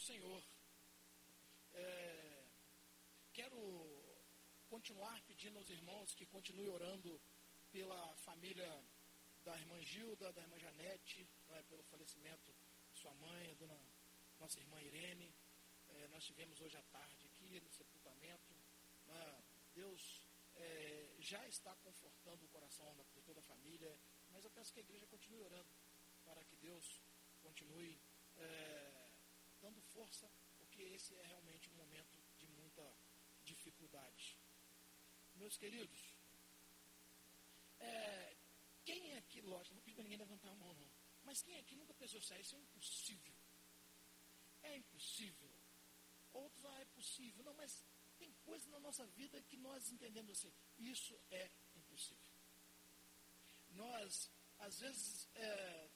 do Senhor. É, quero continuar pedindo aos irmãos que continuem orando pela família da irmã Gilda, da irmã Janete, é, pelo falecimento de sua mãe, dona, nossa irmã Irene. É, nós tivemos hoje à tarde aqui no sepultamento. É? Deus é, já está confortando o coração de toda a família, mas eu peço que a igreja continue orando para que Deus continue é, dando força, porque esse é realmente um momento de muita dificuldade. Meus queridos, é, quem aqui, lógico, não pedi para ninguém levantar a mão, não, mas quem aqui nunca pensou assim, isso é impossível? É impossível. Outros, ah, é possível. Não, mas tem coisas na nossa vida que nós entendemos assim, isso é impossível. Nós, às vezes, é,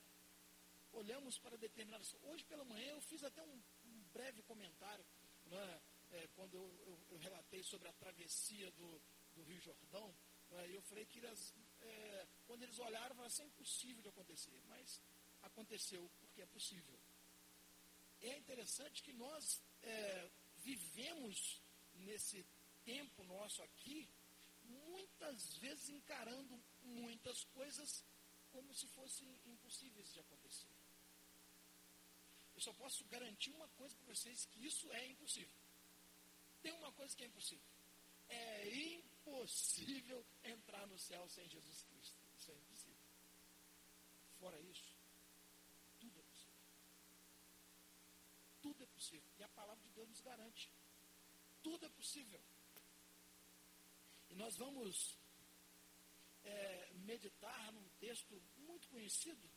olhamos para determinadas. Hoje pela manhã eu fiz até um, um breve comentário, né, é, quando eu, eu, eu, relatei sobre a travessia do, do Rio Jordão. Né, eu falei que eles, é, quando eles olharam, falaram assim, é impossível de acontecer. Mas aconteceu porque é possível. É interessante que nós é, vivemos nesse tempo nosso aqui, muitas vezes encarando muitas coisas como se fossem impossíveis de acontecer. Só posso garantir uma coisa para vocês, que isso é impossível. Tem uma coisa que é impossível. É impossível entrar no céu sem Jesus Cristo. Isso é impossível. Fora isso, tudo é possível. Tudo é possível. E a palavra de Deus nos garante. Tudo é possível. E nós vamos é, meditar num texto muito conhecido,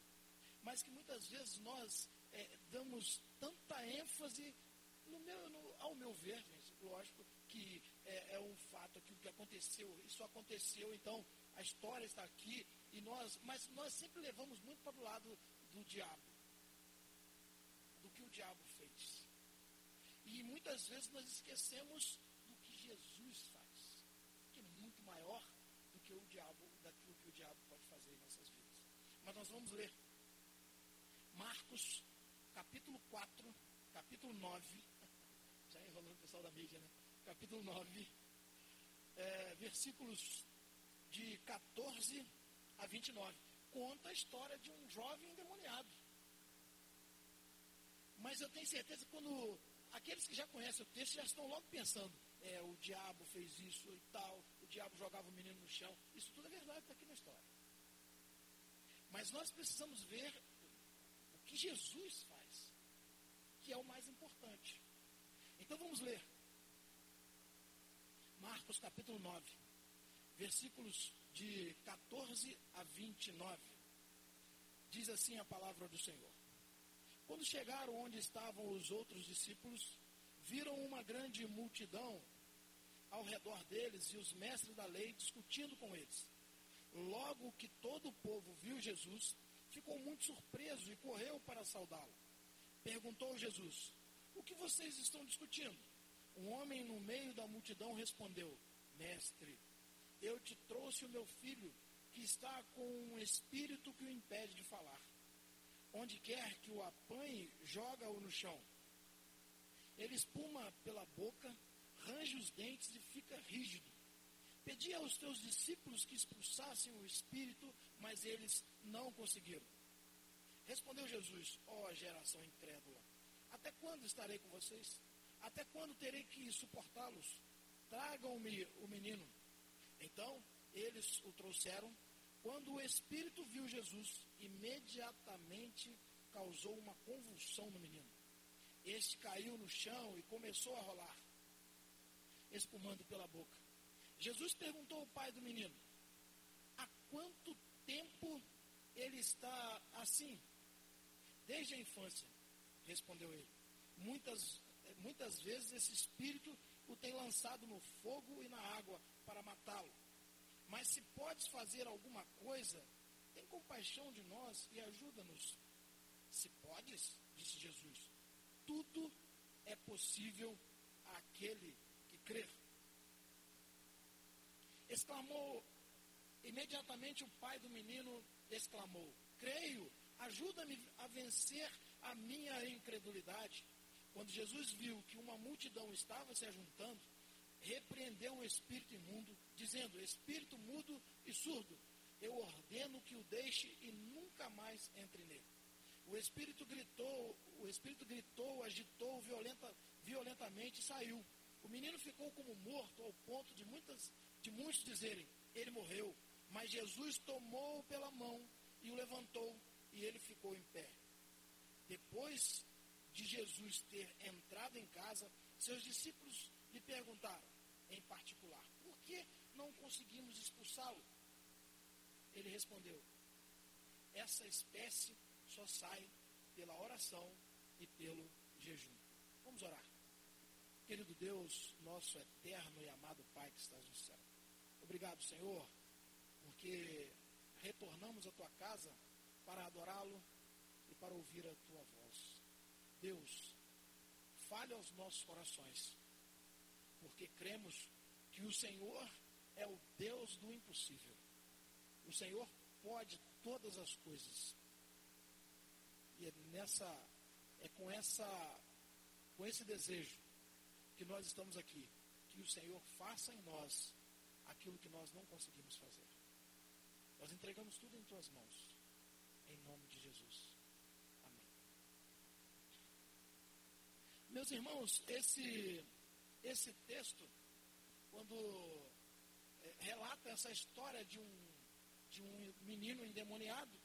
mas que muitas vezes nós é, damos tanta ênfase, no meu, no, ao meu ver, gente, lógico que é, é, um fato que o que aconteceu, isso aconteceu, então a história está aqui, e nós, mas nós sempre levamos muito para o lado do diabo, do que o diabo fez. E muitas vezes nós esquecemos do que Jesus faz, que é muito maior do que o diabo, daquilo que o diabo pode fazer em nossas vidas. Mas nós vamos ler Marcos capítulo 4, capítulo 9, já enrolando o pessoal da mídia, né? Capítulo 9, é, versículos de 14 a 29. Conta a história de um jovem endemoniado. Mas eu tenho certeza que quando aqueles que já conhecem o texto já estão logo pensando, é, o diabo fez isso e tal, o diabo jogava o menino no chão. Isso tudo é verdade, está aqui na história. Mas nós precisamos ver o que Jesus faz que é o mais importante. Então vamos ler. Marcos capítulo 9, versículos de 14 a 29. Diz assim a palavra do Senhor. Quando chegaram onde estavam os outros discípulos, viram uma grande multidão ao redor deles e os mestres da lei discutindo com eles. Logo que todo o povo viu Jesus, ficou muito surpreso e correu para saudá-lo. Perguntou Jesus: O que vocês estão discutindo? Um homem no meio da multidão respondeu: Mestre, eu te trouxe o meu filho, que está com um espírito que o impede de falar. Onde quer que o apanhe, joga-o no chão. Ele espuma pela boca, range os dentes e fica rígido. Pedi aos teus discípulos que expulsassem o espírito, mas eles não conseguiram. Respondeu Jesus: Ó oh, geração incrédula, até quando estarei com vocês? Até quando terei que suportá-los? Tragam-me o menino. Então eles o trouxeram. Quando o espírito viu Jesus, imediatamente causou uma convulsão no menino. Este caiu no chão e começou a rolar, espumando pela boca. Jesus perguntou ao pai do menino: Há quanto tempo ele está assim? Desde a infância, respondeu ele. Muitas, muitas vezes esse espírito o tem lançado no fogo e na água para matá-lo. Mas se podes fazer alguma coisa, tem compaixão de nós e ajuda-nos. Se podes, disse Jesus, tudo é possível àquele que crer. Exclamou, imediatamente o pai do menino exclamou: Creio, Ajuda-me a vencer a minha incredulidade. Quando Jesus viu que uma multidão estava se ajuntando, repreendeu o espírito imundo, dizendo: Espírito mudo e surdo, eu ordeno que o deixe e nunca mais entre nele. O espírito gritou, o espírito gritou, agitou violenta, violentamente e saiu. O menino ficou como morto ao ponto de, muitas, de muitos dizerem: ele morreu. Mas Jesus tomou-o pela mão e o levantou e ele ficou em pé. Depois de Jesus ter entrado em casa, seus discípulos lhe perguntaram, em particular, por que não conseguimos expulsá-lo? Ele respondeu: essa espécie só sai pela oração e pelo jejum. Vamos orar. Querido Deus, nosso eterno e amado Pai que estás no céu. Obrigado, Senhor, porque retornamos à tua casa para adorá-lo e para ouvir a tua voz. Deus, fale aos nossos corações, porque cremos que o Senhor é o Deus do impossível. O Senhor pode todas as coisas. E é nessa é com essa com esse desejo que nós estamos aqui, que o Senhor faça em nós aquilo que nós não conseguimos fazer. Nós entregamos tudo em tuas mãos. Em nome de Jesus. Amém. Meus irmãos, esse esse texto quando é, relata essa história de um de um menino endemoniado.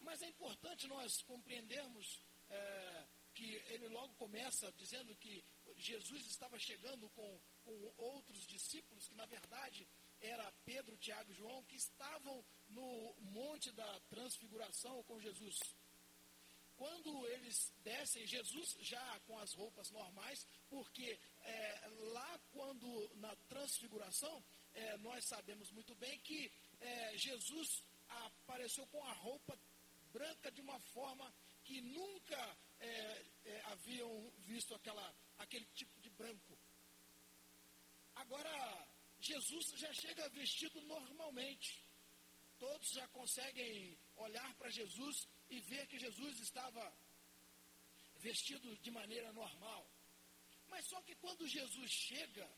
Mas é importante nós compreendermos é, que ele logo começa dizendo que Jesus estava chegando com, com outros discípulos, que na verdade era Pedro, Tiago e João, que estavam no monte da transfiguração com Jesus. Quando eles descem, Jesus já com as roupas normais, porque é, lá quando na transfiguração, é, nós sabemos muito bem que é, Jesus apareceu com a roupa branca de uma forma que nunca é, é, haviam visto aquela, aquele tipo de branco. Agora, Jesus já chega vestido normalmente. Todos já conseguem olhar para Jesus e ver que Jesus estava vestido de maneira normal. Mas só que quando Jesus chega,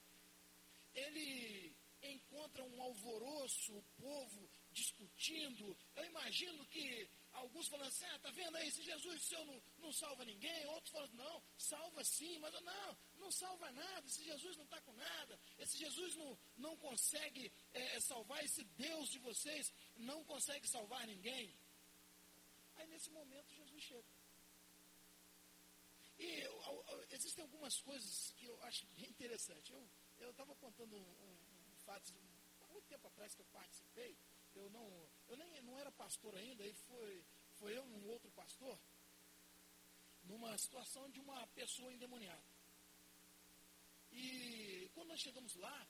ele encontra um alvoroço, o povo discutindo. Eu imagino que alguns falando assim, ah, tá vendo aí, esse Jesus seu não, não salva ninguém, outros falando, não, salva sim, mas não, não salva nada, esse Jesus não está com nada, esse Jesus não, não consegue é, salvar, esse Deus de vocês não consegue salvar ninguém. Aí nesse momento Jesus chega. E eu, eu, existem algumas coisas que eu acho bem interessante. Eu estava contando um, um fatos, há muito tempo atrás que eu participei, eu não, eu nem não era pastor ainda, e foi, foi eu um outro pastor, numa situação de uma pessoa endemoniada. E quando nós chegamos lá,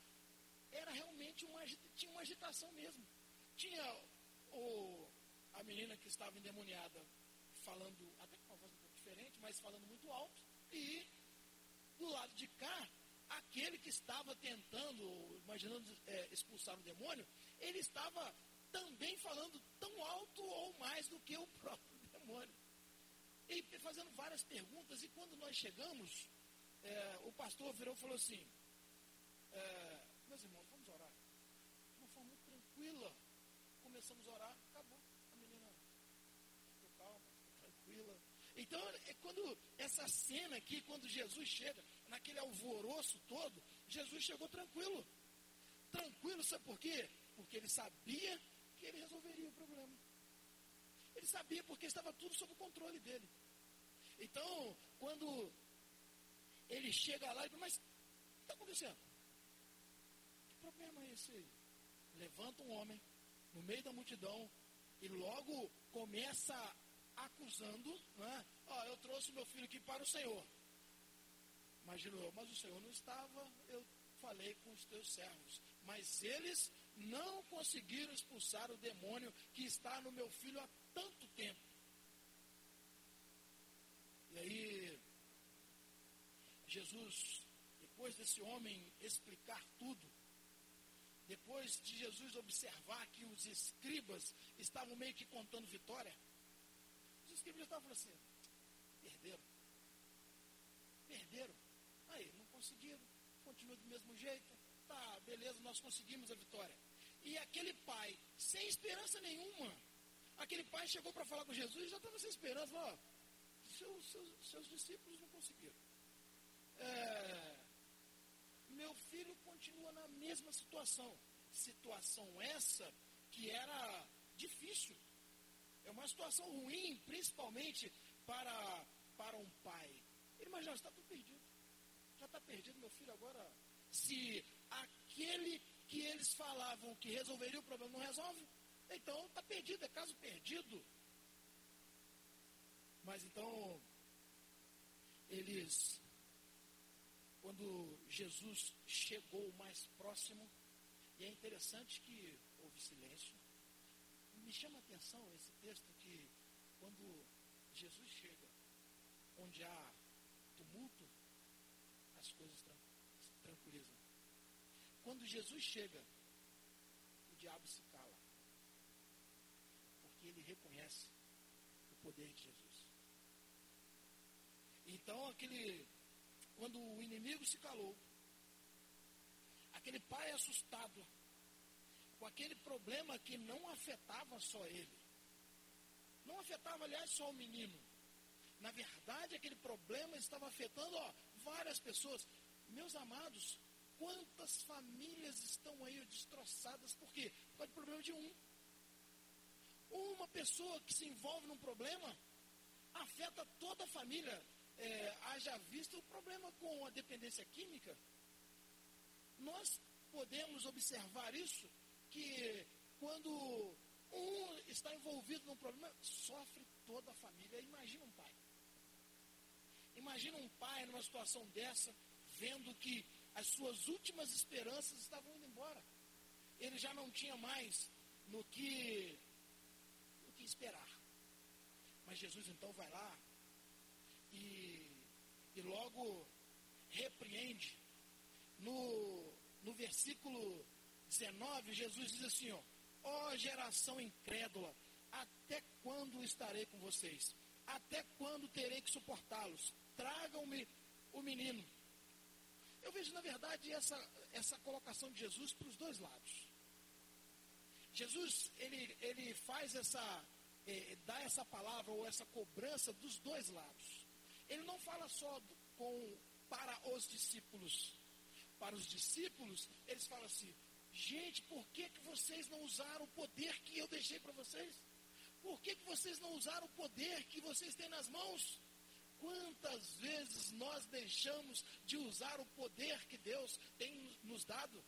era realmente uma, tinha uma agitação mesmo. Tinha o, a menina que estava endemoniada falando, até com uma voz um pouco diferente, mas falando muito alto, e do lado de cá, aquele que estava tentando, imaginando é, expulsar o demônio, ele estava também falando tão alto ou mais do que o próprio demônio. E fazendo várias perguntas, e quando nós chegamos, é, o pastor virou e falou assim: é, Meus irmãos, vamos orar. De uma forma muito tranquila. Começamos a orar, acabou. A menina ficou calma, ficou tranquila. Então, é quando essa cena aqui, quando Jesus chega, naquele alvoroço todo, Jesus chegou tranquilo. Tranquilo, sabe por quê? Porque ele sabia que ele resolveria o problema. Ele sabia porque estava tudo sob o controle dele. Então, quando ele chega lá e mas o que está acontecendo? Que problema é esse aí? Levanta um homem no meio da multidão e logo começa acusando, né? Ó, eu trouxe meu filho aqui para o Senhor. Imagino mas o Senhor não estava, eu falei com os teus servos. Mas eles não conseguiram expulsar o demônio que está no meu filho há tanto tempo. E aí, Jesus, depois desse homem explicar tudo, depois de Jesus observar que os escribas estavam meio que contando vitória, os escribas estavam falando assim: perderam. Perderam conseguiram, continua do mesmo jeito, tá, beleza, nós conseguimos a vitória. E aquele pai, sem esperança nenhuma, aquele pai chegou para falar com Jesus e já estava sem esperança, ó, seus, seus, seus discípulos não conseguiram. É, meu filho continua na mesma situação. Situação essa que era difícil. É uma situação ruim, principalmente para, para um pai. Ele imagina, está tudo perdido. Já está perdido, meu filho, agora. Se aquele que eles falavam que resolveria o problema não resolve, então está perdido, é caso perdido. Mas então, eles, quando Jesus chegou mais próximo, e é interessante que houve silêncio, me chama a atenção esse texto que quando Jesus chega, onde há tumulto, as coisas tranquilizam. Quando Jesus chega, o diabo se cala. Porque ele reconhece o poder de Jesus. Então, aquele, quando o inimigo se calou, aquele pai assustado, com aquele problema que não afetava só ele, não afetava, aliás, só o menino. Na verdade, aquele problema estava afetando ó, várias pessoas. Meus amados, quantas famílias estão aí destroçadas? Por quê? Por causa problema de um. Uma pessoa que se envolve num problema afeta toda a família. É, haja visto o problema com a dependência química. Nós podemos observar isso, que quando um está envolvido num problema, sofre toda a família. Imagina um pai. Imagina um pai numa situação dessa, vendo que as suas últimas esperanças estavam indo embora. Ele já não tinha mais no que, no que esperar. Mas Jesus então vai lá e, e logo repreende. No, no versículo 19, Jesus diz assim: ó, Ó geração incrédula, até quando estarei com vocês? Até quando terei que suportá-los? Tragam-me o menino. Eu vejo, na verdade, essa, essa colocação de Jesus para os dois lados. Jesus, ele, ele faz essa, eh, dá essa palavra ou essa cobrança dos dois lados. Ele não fala só com, para os discípulos. Para os discípulos, eles falam assim, Gente, por que, que vocês não usaram o poder que eu deixei para vocês? Por que, que vocês não usaram o poder que vocês têm nas mãos? Quantas vezes nós deixamos de usar o poder que Deus tem nos dado?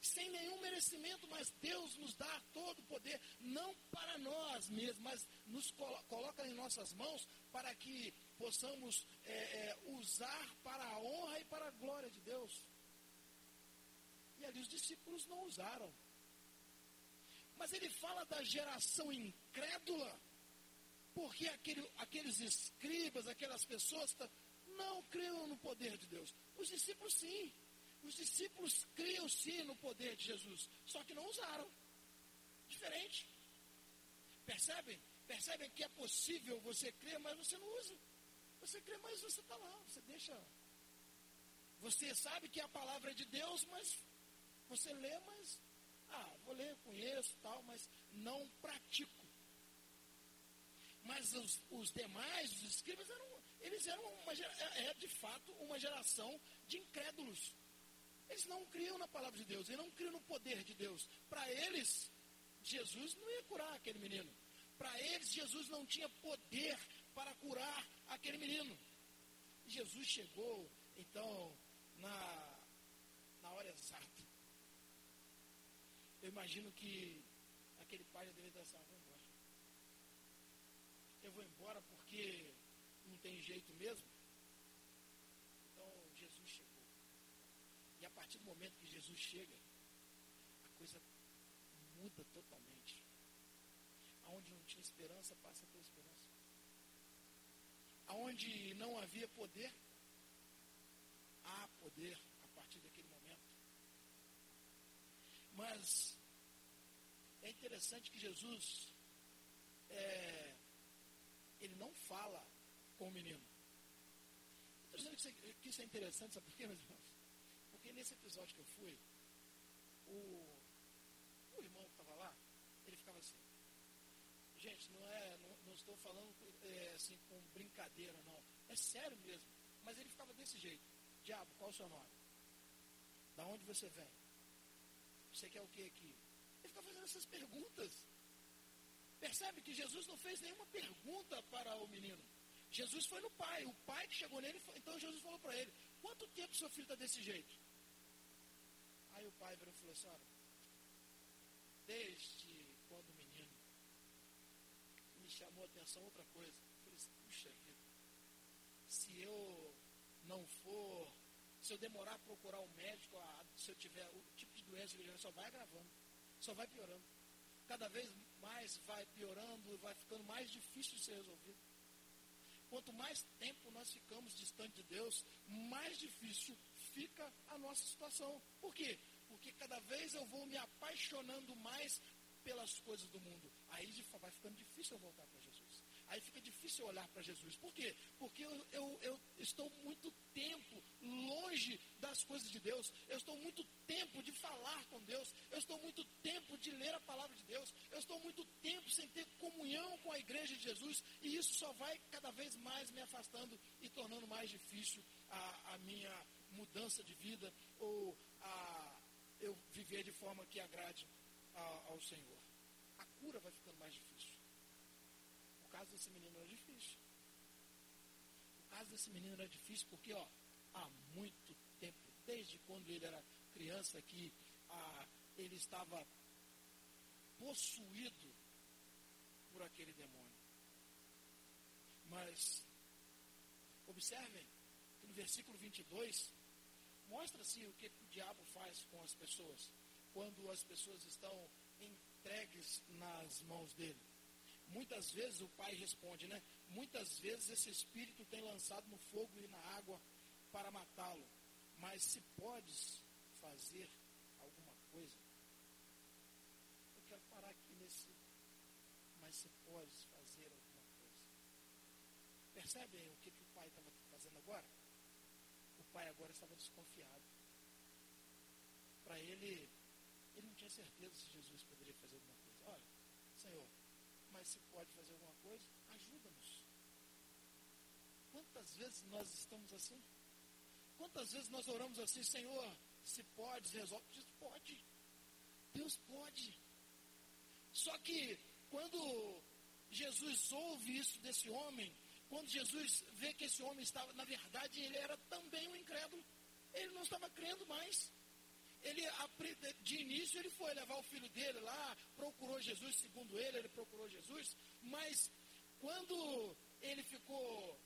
Sem nenhum merecimento, mas Deus nos dá todo o poder, não para nós mesmos, mas nos coloca em nossas mãos para que possamos é, é, usar para a honra e para a glória de Deus. E ali os discípulos não usaram. Mas ele fala da geração incrédula, porque aquele, aqueles escribas, aquelas pessoas não criam no poder de Deus. Os discípulos sim. Os discípulos criam sim no poder de Jesus, só que não usaram. Diferente. Percebem? Percebem que é possível você crer, mas você não usa. Você crê, mas você está lá, você deixa. Você sabe que é a palavra de Deus, mas você lê, mas, ah, vou ler, conheço tal, mas não pratico. Mas os, os demais, os escribas, eram, eles eram uma, é, é de fato uma geração de incrédulos. Eles não criam na palavra de Deus, eles não criam no poder de Deus. Para eles, Jesus não ia curar aquele menino. Para eles, Jesus não tinha poder para curar aquele menino. Jesus chegou, então, na, na hora exata. Eu imagino que aquele pai já vou embora. Eu vou embora porque não tem jeito mesmo. Então Jesus chegou. E a partir do momento que Jesus chega, a coisa muda totalmente. Aonde não tinha esperança, passa a ter esperança. Aonde não havia poder, há poder a partir daquele momento. Mas é interessante que Jesus, é, ele não fala com o menino. estou dizendo que isso, é, que isso é interessante, sabe por quê, meus irmãos? Porque nesse episódio que eu fui, o, o irmão que estava lá, ele ficava assim. Gente, não é, não, não estou falando é, assim com brincadeira, não. É sério mesmo. Mas ele ficava desse jeito. Diabo, qual o seu nome? Da onde você vem? Você quer o que aqui? Ele ficava fazendo essas perguntas. Percebe que Jesus não fez nenhuma pergunta para o menino. Jesus foi no pai. O pai que chegou nele, então Jesus falou para ele: Quanto tempo seu filho está desse jeito? Aí o pai virou e falou assim: Olha, desde quando o menino me chamou a atenção outra coisa. Eu falei assim: Puxa vida, se eu não for, se eu demorar a procurar um médico, se eu tiver o tipo de doença que ele só vai agravando, só vai piorando. Cada vez mais vai piorando, vai ficando mais difícil de ser resolvido. Quanto mais tempo nós ficamos distante de Deus, mais difícil fica a nossa situação. Por quê? Porque cada vez eu vou me apaixonando mais pelas coisas do mundo. Aí vai ficando difícil eu voltar para Jesus. Aí fica difícil olhar para Jesus. Por quê? Porque eu, eu, eu, estou muito tempo longe das coisas de Deus. Eu estou muito tempo de falar com Deus. Eu estou muito tempo de ler a palavra de Deus. Eu estou muito tempo sem ter comunhão com a igreja de Jesus. E isso só vai cada vez mais me afastando e tornando mais difícil a, a minha mudança de vida ou a eu viver de forma que agrade a, ao Senhor. A cura vai ficando mais difícil caso desse menino era difícil. O caso desse menino era difícil porque, ó, há muito desde quando ele era criança, que ah, ele estava possuído por aquele demônio. Mas, observem que no versículo 22, mostra-se o que o diabo faz com as pessoas, quando as pessoas estão entregues nas mãos dele. Muitas vezes o pai responde, né? Muitas vezes esse espírito tem lançado no fogo e na água para matá-lo. Mas se podes fazer alguma coisa, eu quero parar aqui nesse. Mas se podes fazer alguma coisa. Percebem o que, que o pai estava fazendo agora? O pai agora estava desconfiado. Para ele, ele não tinha certeza se Jesus poderia fazer alguma coisa. Olha, Senhor, mas se pode fazer alguma coisa, ajuda-nos. Quantas vezes nós estamos assim? Quantas vezes nós oramos assim, Senhor, se pode, resolve? Diz, pode. Deus pode. Só que quando Jesus ouve isso desse homem, quando Jesus vê que esse homem estava, na verdade, ele era também um incrédulo. Ele não estava crendo mais ele, de início, ele foi levar o filho dele lá, procurou Jesus, segundo ele, ele procurou Jesus, mas quando ele ficou,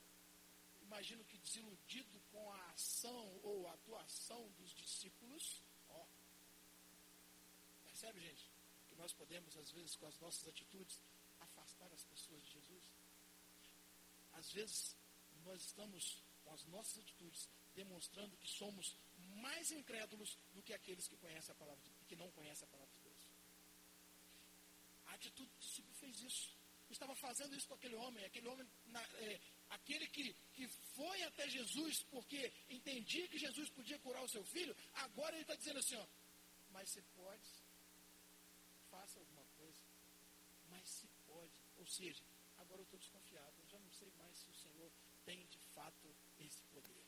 imagino que desiludido com a ação ou a atuação dos discípulos, ó, percebe, gente, que nós podemos, às vezes, com as nossas atitudes, afastar as pessoas de Jesus? Às vezes, nós estamos, com as nossas atitudes, demonstrando que somos mais incrédulos do que aqueles que conhecem a palavra de, que não conhecem a palavra de Deus. A atitude do discípulo fez isso. Estava fazendo isso com aquele homem, aquele homem, na, é, aquele que, que foi até Jesus porque entendia que Jesus podia curar o seu filho, agora ele está dizendo assim, ó, mas se pode, faça alguma coisa. Mas se pode. Ou seja, agora eu estou desconfiado, eu já não sei mais se o Senhor tem de fato esse poder.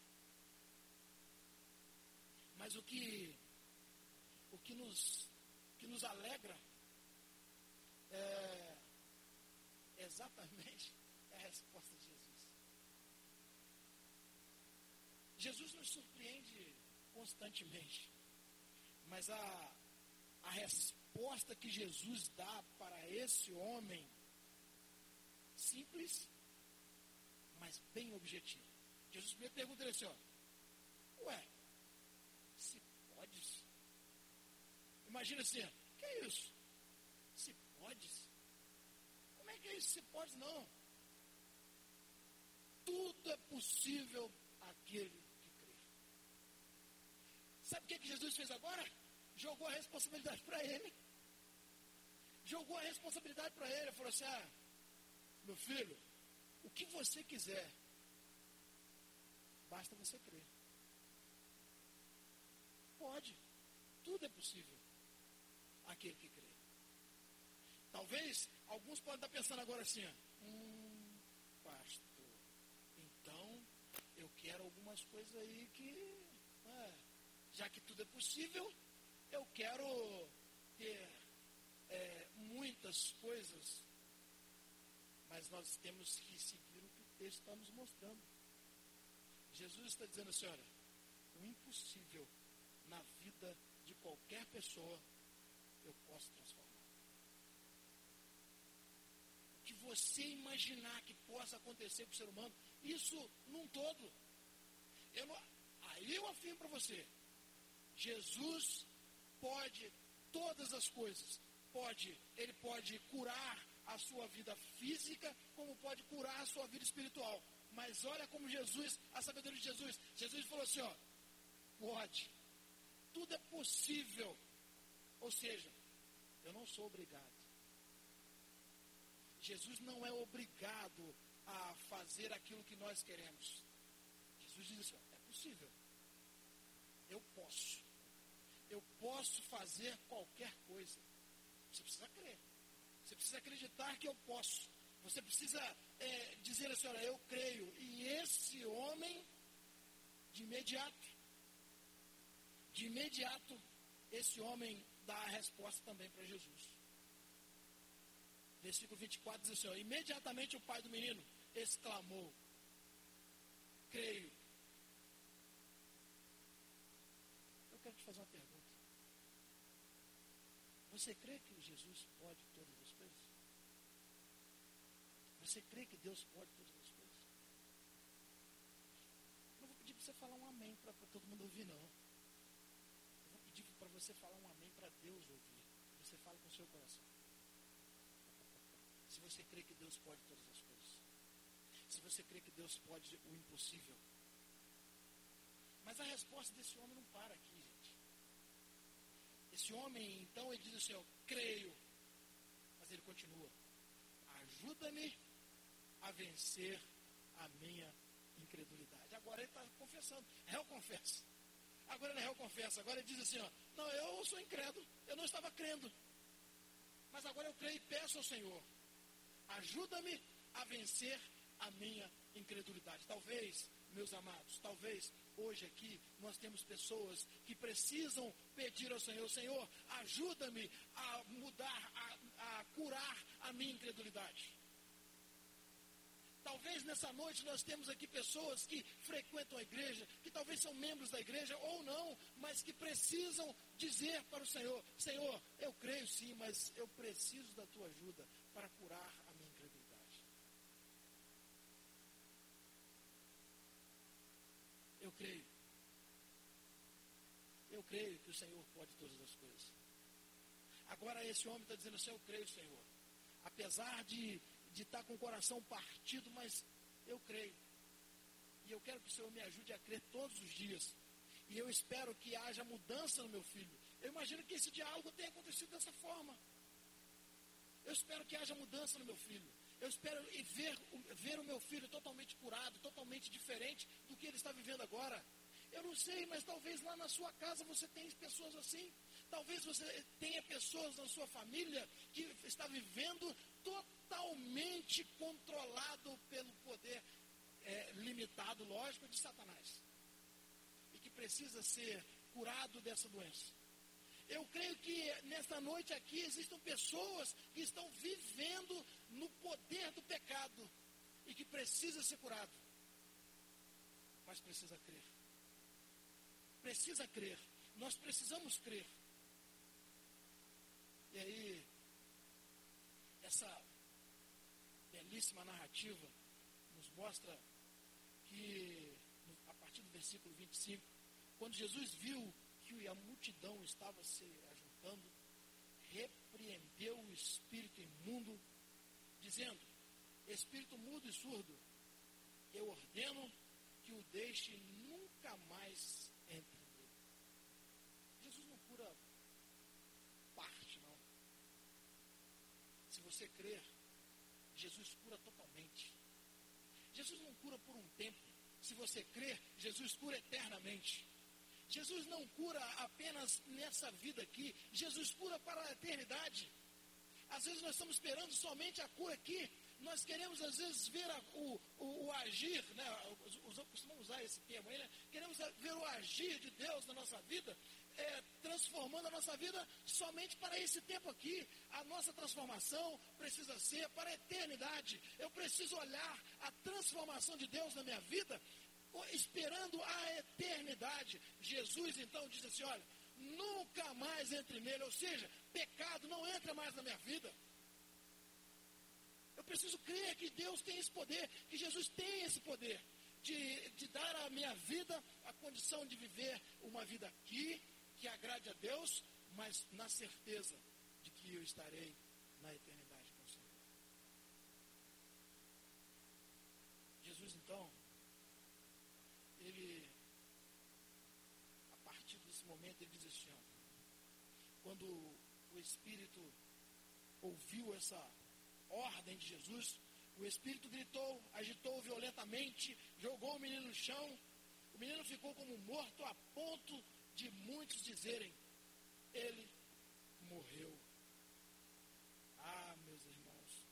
Mas o que, o que, nos, que nos alegra é exatamente a resposta de Jesus. Jesus nos surpreende constantemente, mas a, a resposta que Jesus dá para esse homem, simples, mas bem objetiva. Jesus primeiro pergunta ele assim, ó, ué, Imagina assim, que é isso? Se pode? Como é que é isso? Se pode? Não. Tudo é possível crê. Sabe o que, que Jesus fez agora? Jogou a responsabilidade para ele. Jogou a responsabilidade para ele. Falou assim: ah, meu filho, o que você quiser, basta você crer. Pode. Tudo é possível. Aquele que crê. Talvez alguns podem estar pensando agora assim, hum, pastor, então eu quero algumas coisas aí que, é, já que tudo é possível, eu quero ter é, muitas coisas, mas nós temos que seguir o que o texto está nos mostrando. Jesus está dizendo assim, olha, o impossível na vida de qualquer pessoa eu posso transformar. O que você imaginar que possa acontecer com o ser humano, isso num todo. Eu não, aí eu afirmo para você, Jesus pode todas as coisas. Pode, ele pode curar a sua vida física, como pode curar a sua vida espiritual. Mas olha como Jesus, a sabedoria de Jesus, Jesus falou assim, ó, pode. Tudo é possível. Ou seja, eu não sou obrigado. Jesus não é obrigado a fazer aquilo que nós queremos. Jesus diz assim, ó, é possível. Eu posso. Eu posso fazer qualquer coisa. Você precisa crer. Você precisa acreditar que eu posso. Você precisa é, dizer assim, olha, eu creio. E esse homem, de imediato, de imediato, esse homem dá a resposta também para Jesus. Versículo 24 diz assim, ó, imediatamente o pai do menino exclamou, creio. Eu quero te fazer uma pergunta. Você crê que Jesus pode todas as coisas? Você crê que Deus pode todas as coisas? Não vou pedir para você falar um amém para todo mundo ouvir, não. Eu vou pedir para você falar um amém para Deus ouvir. Você fala com o seu coração. Se você crê que Deus pode todas as coisas. Se você crê que Deus pode o impossível. Mas a resposta desse homem não para aqui. Esse homem, então, ele diz assim, eu creio. Mas ele continua. Ajuda-me a vencer a minha incredulidade. Agora ele está confessando. Réu confessa. Agora ele é réu confessa. Agora ele diz assim, ó, não, eu sou incrédulo. Eu não estava crendo. Mas agora eu creio e peço ao Senhor. Ajuda-me a vencer a minha incredulidade. Talvez, meus amados, talvez hoje aqui nós temos pessoas que precisam pedir ao Senhor, Senhor, ajuda-me a mudar, a, a curar a minha incredulidade. Talvez nessa noite nós temos aqui pessoas que frequentam a igreja, que talvez são membros da igreja ou não, mas que precisam dizer para o Senhor: Senhor, eu creio sim, mas eu preciso da tua ajuda para curar a minha incredulidade. Eu creio. Eu creio que o Senhor pode todas as coisas. Agora esse homem está dizendo assim: Eu creio, Senhor. Apesar de de estar com o coração partido, mas eu creio. E eu quero que o Senhor me ajude a crer todos os dias. E eu espero que haja mudança no meu filho. Eu imagino que esse diálogo tenha acontecido dessa forma. Eu espero que haja mudança no meu filho. Eu espero ver, ver o meu filho totalmente curado, totalmente diferente do que ele está vivendo agora. Eu não sei, mas talvez lá na sua casa você tenha pessoas assim. Talvez você tenha pessoas na sua família que está vivendo totalmente controlado pelo poder é, limitado, lógico, de Satanás. E que precisa ser curado dessa doença. Eu creio que nesta noite aqui existam pessoas que estão vivendo no poder do pecado e que precisa ser curado. Mas precisa crer. Precisa crer. Nós precisamos crer. E aí, essa belíssima narrativa nos mostra que, a partir do versículo 25, quando Jesus viu que a multidão estava se ajuntando, repreendeu o espírito imundo, dizendo: Espírito mudo e surdo, eu ordeno que o deixe nunca mais entre você crer, Jesus cura totalmente. Jesus não cura por um tempo. se você crer, Jesus cura eternamente. Jesus não cura apenas nessa vida aqui, Jesus cura para a eternidade. Às vezes nós estamos esperando somente a cura aqui. Nós queremos, às vezes, ver a, o, o, o, agir, né? costumamos usar esse termo aí, né? Queremos ver o agir de Deus na nossa vida, é, transformando a nossa vida somente para esse tempo aqui. A nossa transformação precisa ser para a eternidade. Eu preciso olhar a transformação de Deus na minha vida esperando a eternidade. Jesus então diz assim: olha, nunca mais entre nele, ou seja, pecado não entra mais na minha vida. Eu preciso crer que Deus tem esse poder, que Jesus tem esse poder de, de dar à minha vida a condição de viver uma vida aqui que agrade a Deus, mas na certeza de que eu estarei na eternidade com o Senhor. Jesus então ele, a partir desse momento, ele diz assim, quando o Espírito ouviu essa ordem de Jesus, o Espírito gritou, agitou violentamente, jogou o menino no chão, o menino ficou como morto a ponto de muitos dizerem, ele morreu. Ah, meus irmãos,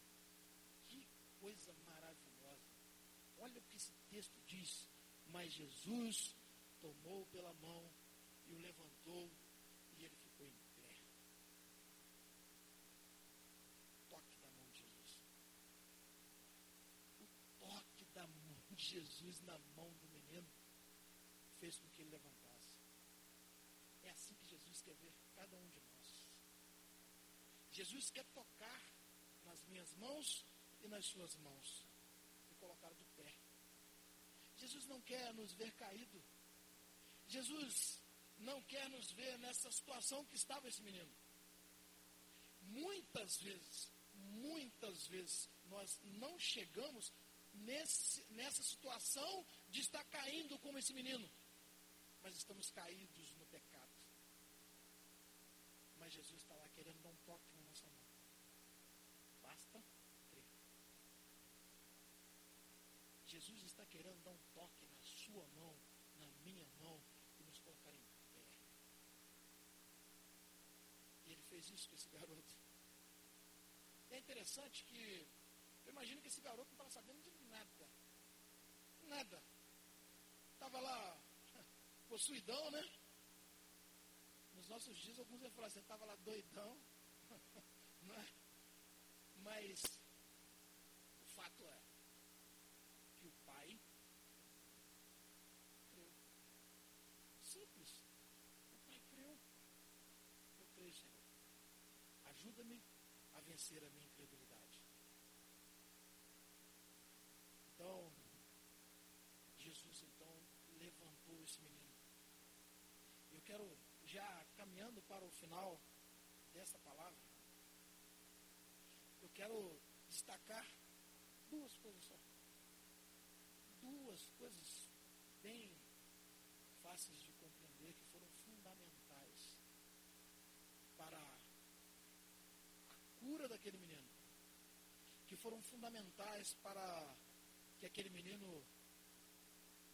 que coisa maravilhosa. Olha o que esse texto diz. Mas Jesus tomou pela mão e o levantou e ele ficou em pé. O toque da mão de Jesus. O toque da mão de Jesus na mão do menino fez com que ele levantasse. É assim que Jesus quer ver cada um de nós. Jesus quer tocar nas minhas mãos e nas suas mãos e colocar de pé. Jesus não quer nos ver caído. Jesus não quer nos ver nessa situação que estava esse menino. Muitas vezes, muitas vezes, nós não chegamos nesse, nessa situação de estar caindo como esse menino, mas estamos caídos no pecado. Mas Jesus está lá querendo dar um toque na nossa mão. Basta crer. Jesus está querendo dar um toque na sua mão, na minha mão, e nos colocar em pé. E ele fez isso com esse garoto. É interessante que eu imagino que esse garoto não estava sabendo de nada. Nada. Estava lá possuidão, né? Nos nossos dias, alguns iam falar assim, estava lá doidão. Não é? Mas o fato é que o pai creu. Simples. O pai creu. Eu creio, Senhor. Ajuda-me a vencer a minha incredulidade. Então, Jesus então levantou esse menino. Eu quero, já caminhando para o final dessa palavra, eu quero destacar duas coisas só. Duas coisas bem fáceis de compreender que foram fundamentais para a cura daquele menino. Que foram fundamentais para que aquele menino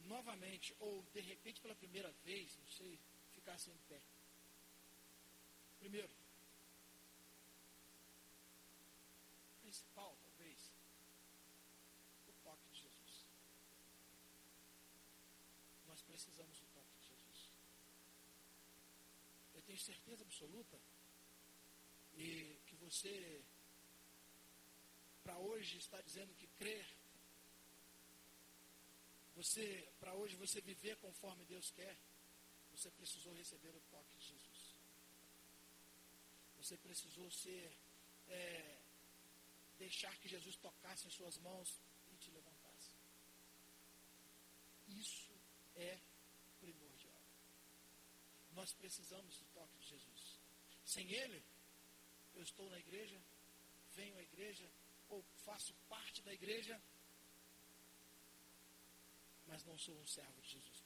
novamente, ou de repente pela primeira vez, não sei, ficasse em pé. Primeiro, principal, talvez, o toque de Jesus. Nós precisamos do toque de Jesus. Eu tenho certeza absoluta e que você, para hoje, está dizendo que crer você, para hoje, você viver conforme Deus quer, você precisou receber o toque de Jesus. Você precisou ser, é, deixar que Jesus tocasse em suas mãos e te levantasse. Isso é primordial. Nós precisamos do toque de Jesus. Sem Ele, eu estou na igreja, venho à igreja, ou faço parte da igreja, mas não sou um servo de Jesus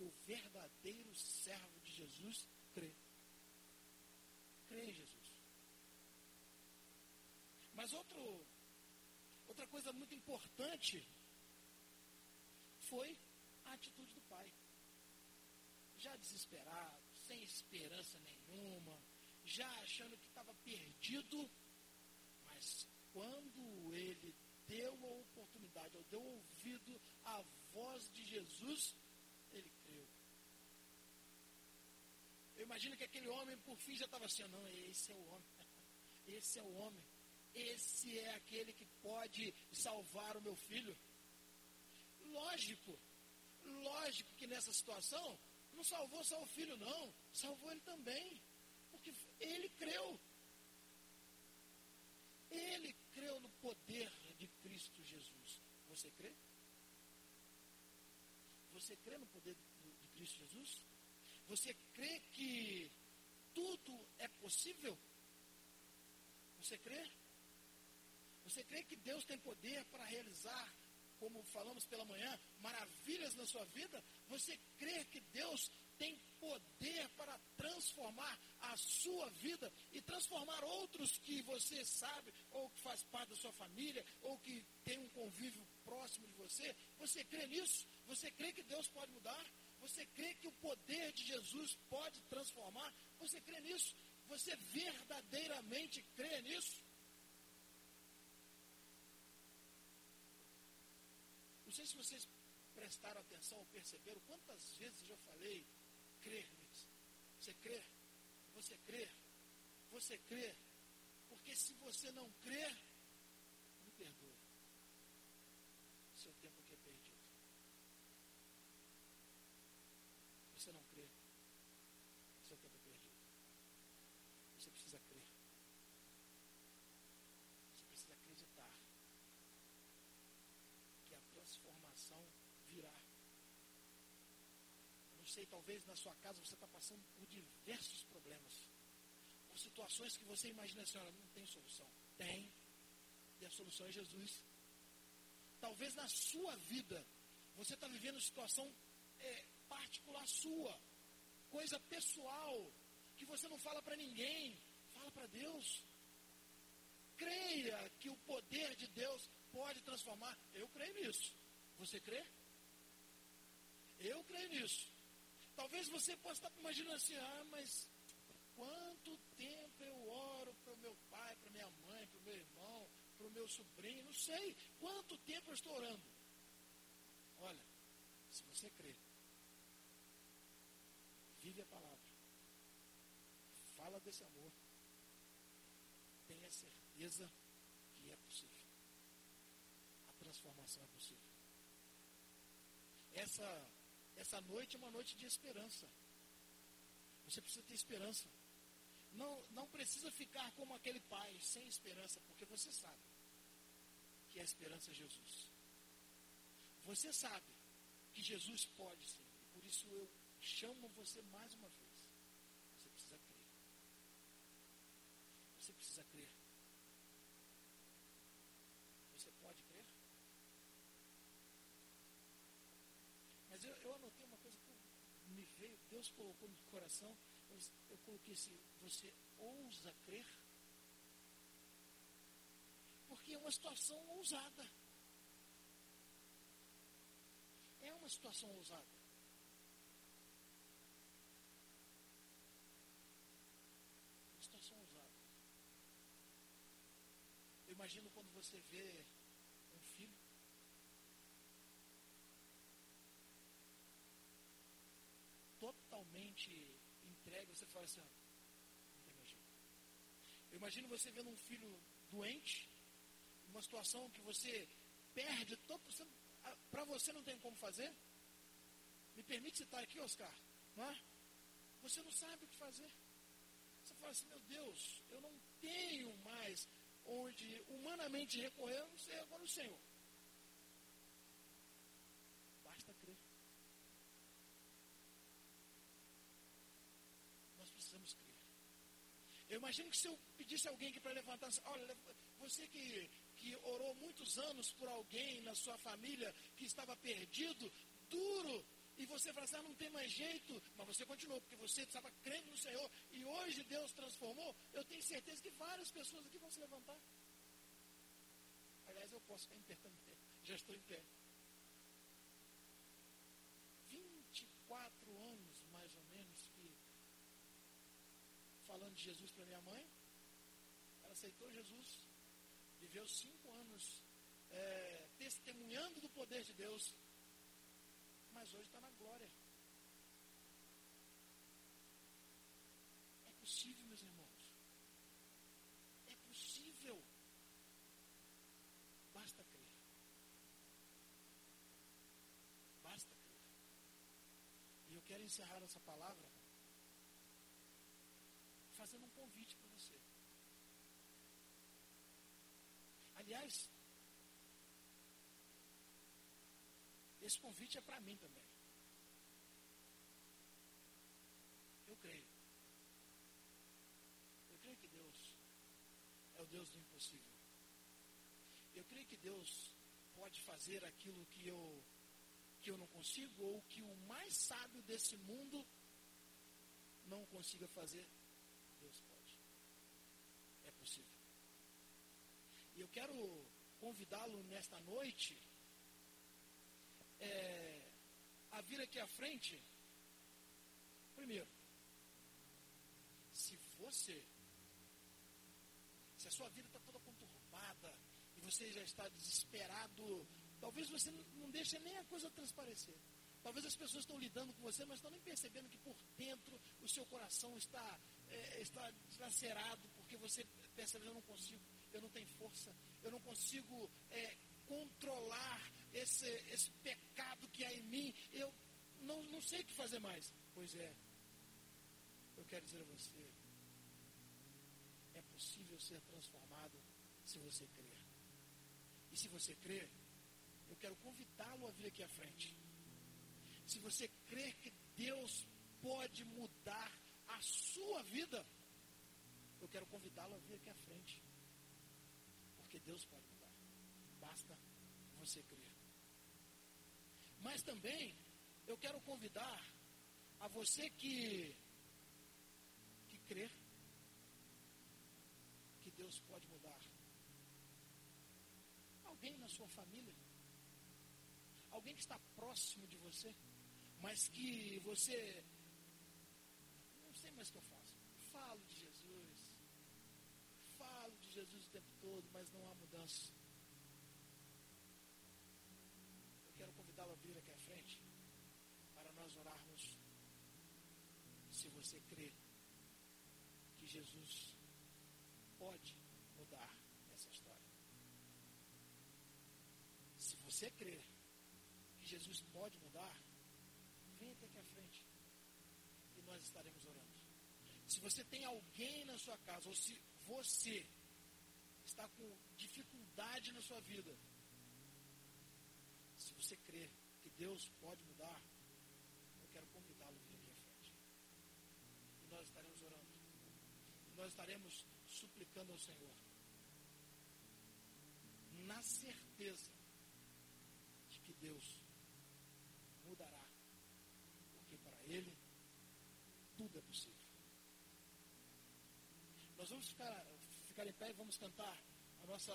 Porque o verdadeiro servo de Jesus crê. Crê em Jesus. Mas outro, outra coisa muito importante foi a atitude do pai. Já desesperado, sem esperança nenhuma, já achando que estava perdido, mas quando ele deu a oportunidade, ou deu ouvido à voz de Jesus, ele creu. Eu imagino que aquele homem, por fim, já estava assim, não, esse é o homem. Esse é o homem. Esse é aquele que pode salvar o meu filho. Lógico, lógico que nessa situação, não salvou só o filho, não. Salvou ele também. Porque ele creu. Ele creu no poder de Cristo Jesus. Você crê? Você crê no poder de Cristo Jesus? Você crê que tudo é possível? Você crê? Você crê que Deus tem poder para realizar, como falamos pela manhã, maravilhas na sua vida? Você crê que Deus tem poder para transformar a sua vida e transformar outros que você sabe, ou que faz parte da sua família, ou que tem um convívio próximo de você? Você crê nisso? Você crê que Deus pode mudar? Você crê que o poder de Jesus pode transformar? Você crê nisso? Você verdadeiramente crê nisso? Não sei se vocês prestaram atenção ou perceberam quantas vezes eu falei crer nisso. Você crê? Você crê? Você crê? Porque se você não crer, me perdoa. Seu tempo aqui é perdido. Você não crê, seu tempo é perdido. Você precisa crer. Você precisa acreditar que a transformação virá. Eu não sei, talvez na sua casa você está passando por diversos problemas. Por situações que você imagina assim, olha, não tem solução. Tem. E a solução é Jesus. Talvez na sua vida você está vivendo situação é, particular sua, coisa pessoal, que você não fala para ninguém, fala para Deus. Creia que o poder de Deus pode transformar. Eu creio nisso. Você crê? Eu creio nisso. Talvez você possa estar imaginando assim, ah, mas quanto tempo eu oro para o meu pai, para minha mãe, para o meu irmão, para o meu sobrinho, não sei quanto tempo eu estou orando. Olha, se você crê, vive a palavra, fala desse amor, tenha certeza que é possível. A transformação é possível. Essa, essa noite é uma noite de esperança. Você precisa ter esperança. Não, não precisa ficar como aquele pai, sem esperança, porque você sabe que a esperança é Jesus. Você sabe que Jesus pode. E por isso eu chamo você mais uma vez. Você precisa crer. Você precisa crer. Você pode crer? Mas eu, eu anotei uma coisa que me veio, Deus colocou no coração. Eu, coloquei assim: você ousa crer? Porque é uma situação ousada. É uma situação ousada. Uma situação ousada. Eu imagino quando você vê um filho totalmente entregue, você fala assim, não tem mais jeito. Eu imagino você vendo um filho doente, uma situação que você perde todo, para você não tem como fazer. Me permite citar aqui, Oscar, não é? Você não sabe o que fazer. Você fala assim, meu Deus, eu não tenho mais onde humanamente recorrer, eu não sei agora o Senhor. Basta crer. Nós precisamos crer. Eu imagino que se eu pedisse alguém que para levantar, olha, você que, que orou muitos anos por alguém na sua família que estava perdido, duro, e você fala assim, ah, não tem mais jeito, mas você continuou, porque você estava crendo no Senhor, e hoje Deus transformou, eu tenho certeza que várias pessoas aqui vão se levantar. Aliás, eu posso ficar em pé também, já estou em pé. Falando de Jesus para minha mãe. Ela aceitou Jesus, viveu cinco anos é, testemunhando do poder de Deus, mas hoje está na glória. É possível, meus irmãos. É possível. Basta crer. Basta crer. E eu quero encerrar essa palavra fazendo um convite para você. Aliás, esse convite é para mim também. Eu creio. Eu creio que Deus é o Deus do impossível. Eu creio que Deus pode fazer aquilo que eu que eu não consigo ou que o mais sábio desse mundo não consiga fazer. Deus pode. É possível. E eu quero convidá-lo nesta noite é, a vir aqui à frente. Primeiro, se você, se a sua vida está toda conturbada e você já está desesperado, talvez você não deixe nem a coisa transparecer. Talvez as pessoas estão lidando com você, mas estão nem percebendo que por dentro o seu coração está, é, está dilacerado, porque você percebe, eu não consigo, eu não tenho força, eu não consigo é, controlar esse, esse pecado que há em mim, eu não, não sei o que fazer mais. Pois é, eu quero dizer a você, é possível ser transformado se você crer. E se você crer, eu quero convidá-lo a vir aqui à frente. Se você crer que Deus pode mudar sua vida, eu quero convidá-lo a vir aqui à frente. Porque Deus pode mudar. Basta você crer. Mas também eu quero convidar a você que que crer que Deus pode mudar. Alguém na sua família, alguém que está próximo de você, mas que você sei mais o que eu faço. Falo de Jesus, falo de Jesus o tempo todo, mas não há mudança. Eu quero convidá-lo a vir aqui à frente para nós orarmos. Se você crê que Jesus pode mudar essa história. Se você crê que Jesus pode mudar, venha até aqui à frente nós estaremos orando. Se você tem alguém na sua casa, ou se você está com dificuldade na sua vida, se você crê que Deus pode mudar, eu quero convidá-lo a vir aqui à frente. E nós estaremos orando. E nós estaremos suplicando ao Senhor. Na certeza de que Deus mudará. Porque para Ele tudo é possível. Nós vamos ficar, ficar em pé e vamos cantar a nossa